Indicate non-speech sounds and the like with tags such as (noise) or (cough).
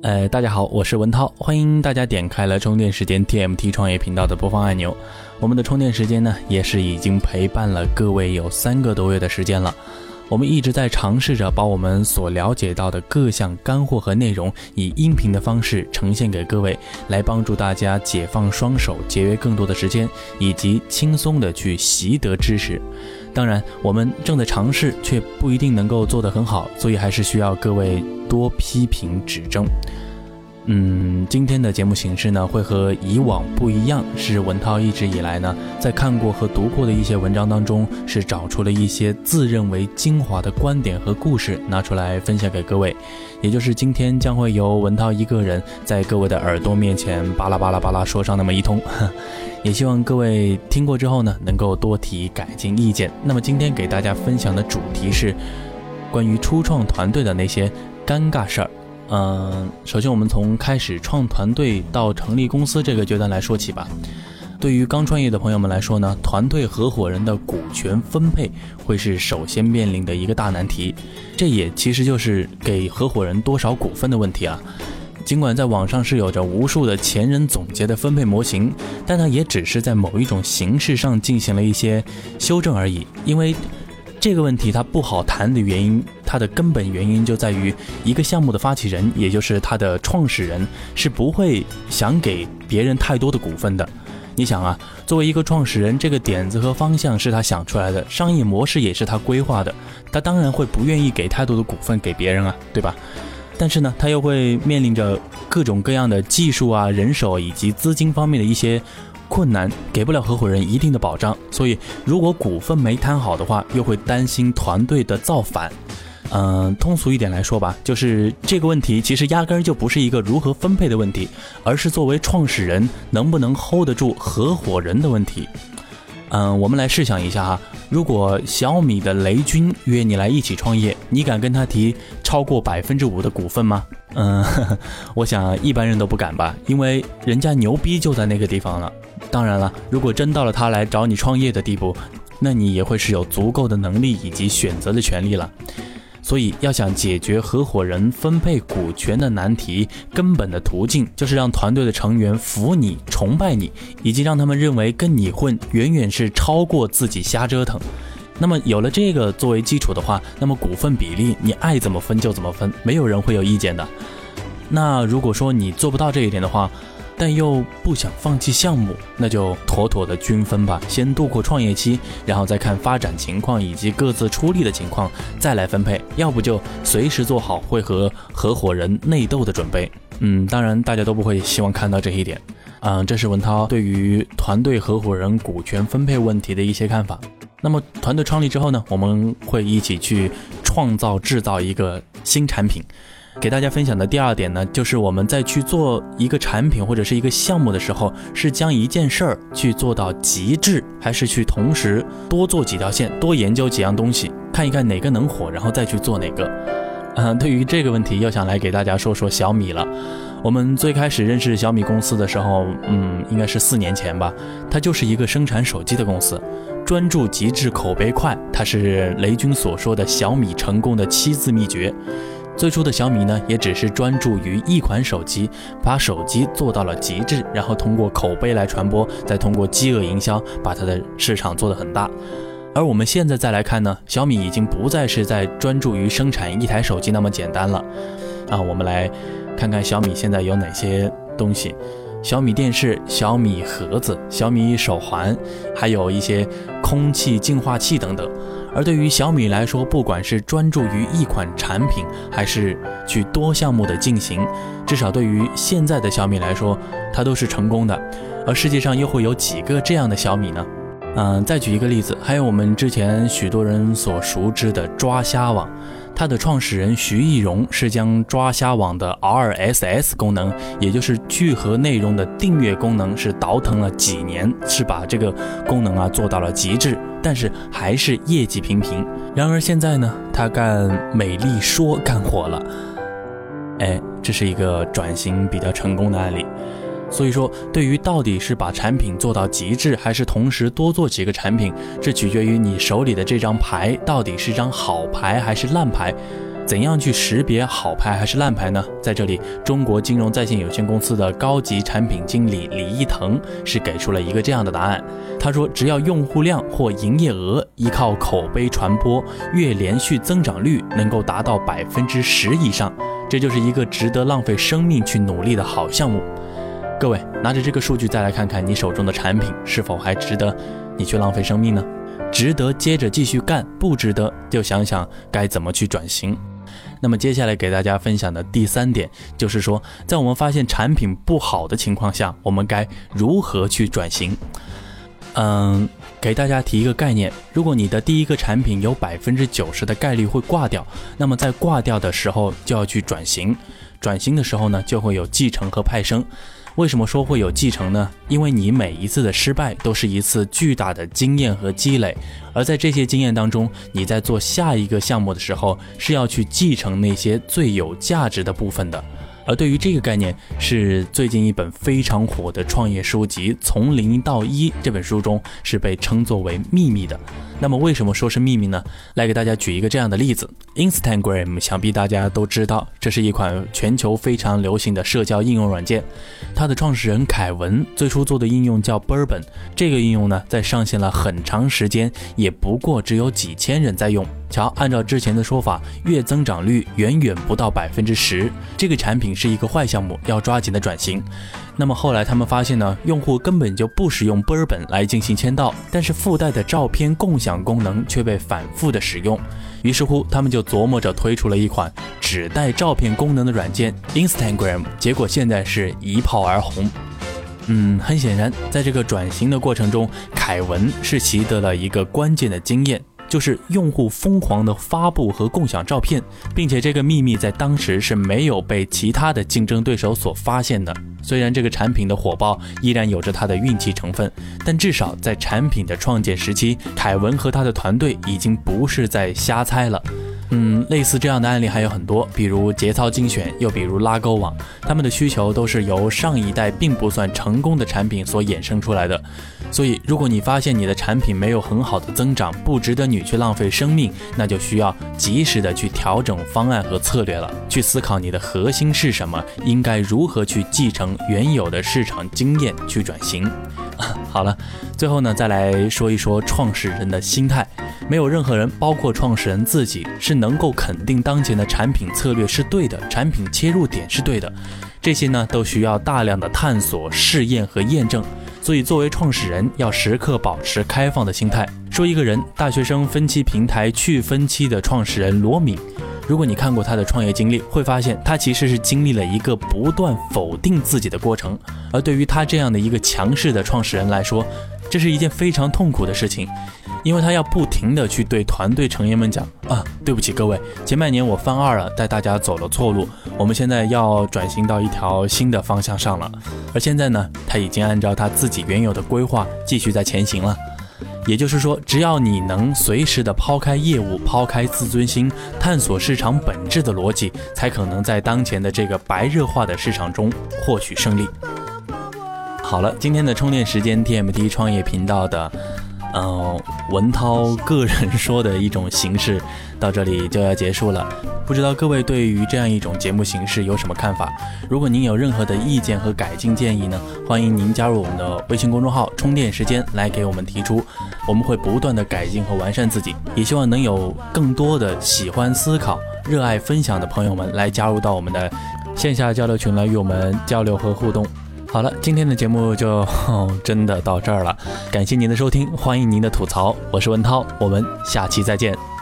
呃，大家好，我是文涛，欢迎大家点开了充电时间 TMT 创业频道的播放按钮。我们的充电时间呢，也是已经陪伴了各位有三个多月的时间了。我们一直在尝试着把我们所了解到的各项干货和内容，以音频的方式呈现给各位，来帮助大家解放双手，节约更多的时间，以及轻松的去习得知识。当然，我们正在尝试，却不一定能够做得很好，所以还是需要各位多批评指正。嗯，今天的节目形式呢，会和以往不一样，是文涛一直以来呢，在看过和读过的一些文章当中，是找出了一些自认为精华的观点和故事，拿出来分享给各位。也就是今天将会由文涛一个人在各位的耳朵面前巴拉巴拉巴拉说上那么一通。(laughs) 也希望各位听过之后呢，能够多提改进意见。那么今天给大家分享的主题是关于初创团队的那些尴尬事儿。嗯，首先我们从开始创团队到成立公司这个阶段来说起吧。对于刚创业的朋友们来说呢，团队合伙人的股权分配会是首先面临的一个大难题。这也其实就是给合伙人多少股份的问题啊。尽管在网上是有着无数的前人总结的分配模型，但它也只是在某一种形式上进行了一些修正而已。因为这个问题它不好谈的原因，它的根本原因就在于一个项目的发起人，也就是它的创始人，是不会想给别人太多的股份的。你想啊，作为一个创始人，这个点子和方向是他想出来的，商业模式也是他规划的，他当然会不愿意给太多的股份给别人啊，对吧？但是呢，他又会面临着各种各样的技术啊、人手以及资金方面的一些。困难给不了合伙人一定的保障，所以如果股份没谈好的话，又会担心团队的造反。嗯，通俗一点来说吧，就是这个问题其实压根儿就不是一个如何分配的问题，而是作为创始人能不能 hold 得住合伙人的问题。嗯，我们来试想一下哈，如果小米的雷军约你来一起创业，你敢跟他提超过百分之五的股份吗？嗯，我想一般人都不敢吧，因为人家牛逼就在那个地方了。当然了，如果真到了他来找你创业的地步，那你也会是有足够的能力以及选择的权利了。所以，要想解决合伙人分配股权的难题，根本的途径就是让团队的成员服你、崇拜你，以及让他们认为跟你混远远是超过自己瞎折腾。那么，有了这个作为基础的话，那么股份比例你爱怎么分就怎么分，没有人会有意见的。那如果说你做不到这一点的话，但又不想放弃项目，那就妥妥的均分吧。先度过创业期，然后再看发展情况以及各自出力的情况，再来分配。要不就随时做好会和合伙人内斗的准备。嗯，当然大家都不会希望看到这一点。嗯，这是文涛对于团队合伙人股权分配问题的一些看法。那么团队创立之后呢，我们会一起去创造制造一个新产品。给大家分享的第二点呢，就是我们在去做一个产品或者是一个项目的时候，是将一件事儿去做到极致，还是去同时多做几条线，多研究几样东西，看一看哪个能火，然后再去做哪个。嗯，(laughs) 对于这个问题，又想来给大家说说小米了。我们最开始认识小米公司的时候，嗯，应该是四年前吧，它就是一个生产手机的公司，专注极致，口碑快，它是雷军所说的小米成功的七字秘诀。最初的小米呢，也只是专注于一款手机，把手机做到了极致，然后通过口碑来传播，再通过饥饿营销把它的市场做得很大。而我们现在再来看呢，小米已经不再是在专注于生产一台手机那么简单了。啊，我们来看看小米现在有哪些东西：小米电视、小米盒子、小米手环，还有一些空气净化器等等。而对于小米来说，不管是专注于一款产品，还是去多项目的进行，至少对于现在的小米来说，它都是成功的。而世界上又会有几个这样的小米呢？嗯，再举一个例子，还有我们之前许多人所熟知的抓虾网。它的创始人徐艺荣是将抓虾网的 RSS 功能，也就是聚合内容的订阅功能，是倒腾了几年，是把这个功能啊做到了极致，但是还是业绩平平。然而现在呢，他干美丽说干火了，哎，这是一个转型比较成功的案例。所以说，对于到底是把产品做到极致，还是同时多做几个产品，这取决于你手里的这张牌到底是张好牌还是烂牌。怎样去识别好牌还是烂牌呢？在这里，中国金融在线有限公司的高级产品经理李一腾是给出了一个这样的答案。他说，只要用户量或营业额依靠口碑传播，月连续增长率能够达到百分之十以上，这就是一个值得浪费生命去努力的好项目。各位，拿着这个数据再来看看你手中的产品是否还值得你去浪费生命呢？值得接着继续干，不值得就想想该怎么去转型。那么接下来给大家分享的第三点，就是说，在我们发现产品不好的情况下，我们该如何去转型？嗯，给大家提一个概念：如果你的第一个产品有百分之九十的概率会挂掉，那么在挂掉的时候就要去转型。转型的时候呢，就会有继承和派生。为什么说会有继承呢？因为你每一次的失败都是一次巨大的经验和积累，而在这些经验当中，你在做下一个项目的时候是要去继承那些最有价值的部分的。而对于这个概念，是最近一本非常火的创业书籍《从零到一》这本书中是被称作为秘密的。那么为什么说是秘密呢？来给大家举一个这样的例子：Instagram，想必大家都知道，这是一款全球非常流行的社交应用软件。它的创始人凯文最初做的应用叫 Bourbon，这个应用呢，在上线了很长时间，也不过只有几千人在用。瞧，按照之前的说法，月增长率远远不到百分之十，这个产品是一个坏项目，要抓紧的转型。那么后来他们发现呢，用户根本就不使用 Bourbon 来进行签到，但是附带的照片共享功能却被反复的使用。于是乎，他们就琢磨着推出了一款只带照片功能的软件 Instagram，结果现在是一炮而红。嗯，很显然，在这个转型的过程中，凯文是习得了一个关键的经验。就是用户疯狂的发布和共享照片，并且这个秘密在当时是没有被其他的竞争对手所发现的。虽然这个产品的火爆依然有着它的运气成分，但至少在产品的创建时期，凯文和他的团队已经不是在瞎猜了。嗯，类似这样的案例还有很多，比如节操精选，又比如拉勾网，他们的需求都是由上一代并不算成功的产品所衍生出来的。所以，如果你发现你的产品没有很好的增长，不值得你去浪费生命，那就需要及时的去调整方案和策略了，去思考你的核心是什么，应该如何去继承原有的市场经验去转型。(laughs) 好了，最后呢，再来说一说创始人的心态。没有任何人，包括创始人自己，是能够肯定当前的产品策略是对的，产品切入点是对的。这些呢，都需要大量的探索、试验和验证。所以，作为创始人，要时刻保持开放的心态。说一个人，大学生分期平台去分期的创始人罗敏，如果你看过他的创业经历，会发现他其实是经历了一个不断否定自己的过程。而对于他这样的一个强势的创始人来说，这是一件非常痛苦的事情。因为他要不停的去对团队成员们讲啊，对不起各位，前半年我犯二了，带大家走了错路，我们现在要转型到一条新的方向上了。而现在呢，他已经按照他自己原有的规划继续在前行了。也就是说，只要你能随时的抛开业务，抛开自尊心，探索市场本质的逻辑，才可能在当前的这个白热化的市场中获取胜利。好了，今天的充电时间，TMT 创业频道的。嗯，文涛个人说的一种形式到这里就要结束了。不知道各位对于这样一种节目形式有什么看法？如果您有任何的意见和改进建议呢，欢迎您加入我们的微信公众号“充电时间”来给我们提出，我们会不断的改进和完善自己。也希望能有更多的喜欢思考、热爱分享的朋友们来加入到我们的线下交流群来与我们交流和互动。好了，今天的节目就 (laughs) 真的到这儿了，感谢您的收听，欢迎您的吐槽，我是文涛，我们下期再见。